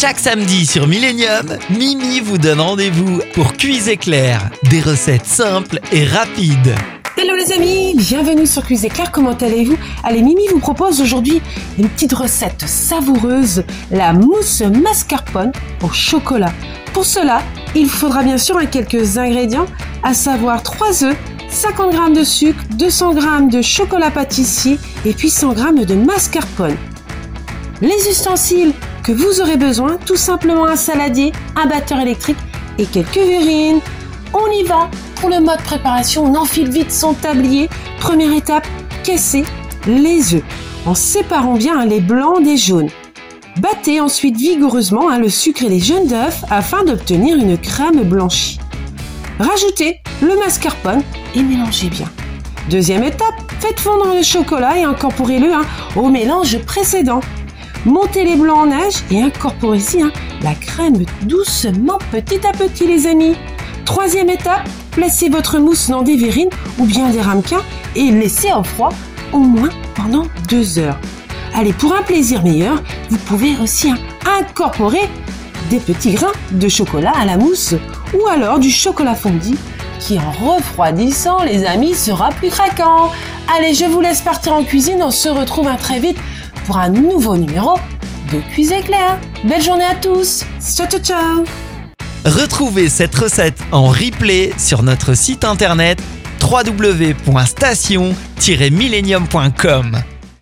Chaque samedi sur Millennium, Mimi vous donne rendez-vous pour Cuise éclair, des recettes simples et rapides. Hello les amis, bienvenue sur Cuise Éclair, comment allez-vous? Allez, Mimi vous propose aujourd'hui une petite recette savoureuse, la mousse mascarpone au chocolat. Pour cela, il faudra bien sûr quelques ingrédients, à savoir 3 œufs, 50 g de sucre, 200 g de chocolat pâtissier et puis 100 g de mascarpone. Les ustensiles que vous aurez besoin, tout simplement un saladier, un batteur électrique et quelques verrines. On y va Pour le mode préparation, on enfile vite son tablier. Première étape, casser les œufs en séparant bien les blancs des jaunes. Battez ensuite vigoureusement hein, le sucre et les jaunes d'œufs afin d'obtenir une crème blanchie. Rajoutez le mascarpone et mélangez bien. Deuxième étape, faites fondre le chocolat et incorporez-le hein, au mélange précédent. Montez les blancs en neige et incorporez ici hein, la crème doucement petit à petit les amis. Troisième étape, placez votre mousse dans des verrines ou bien des ramequins et laissez en froid au moins pendant deux heures. Allez, pour un plaisir meilleur, vous pouvez aussi hein, incorporer des petits grains de chocolat à la mousse ou alors du chocolat fondu qui en refroidissant les amis sera plus craquant. Allez, je vous laisse partir en cuisine, on se retrouve très vite pour un nouveau numéro de Cuisine Éclair. Belle journée à tous. Ciao ciao ciao. Retrouvez cette recette en replay sur notre site internet www.station-millennium.com.